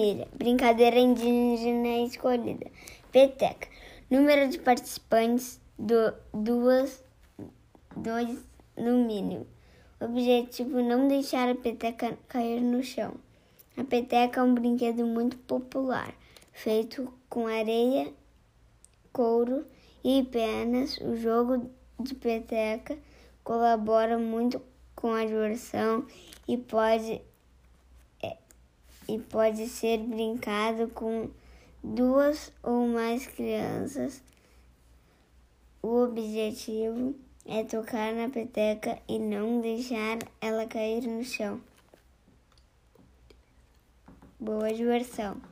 família. Brincadeira indígena escolhida. Peteca. Número de participantes, do, duas, dois no mínimo. Objetivo: não deixar a peteca cair no chão. A peteca é um brinquedo muito popular, feito com areia, couro e penas. O jogo de peteca colabora muito com a diversão e pode, e pode ser brincado com duas ou mais crianças. O objetivo é tocar na peteca e não deixar ela cair no chão. Boa diversão!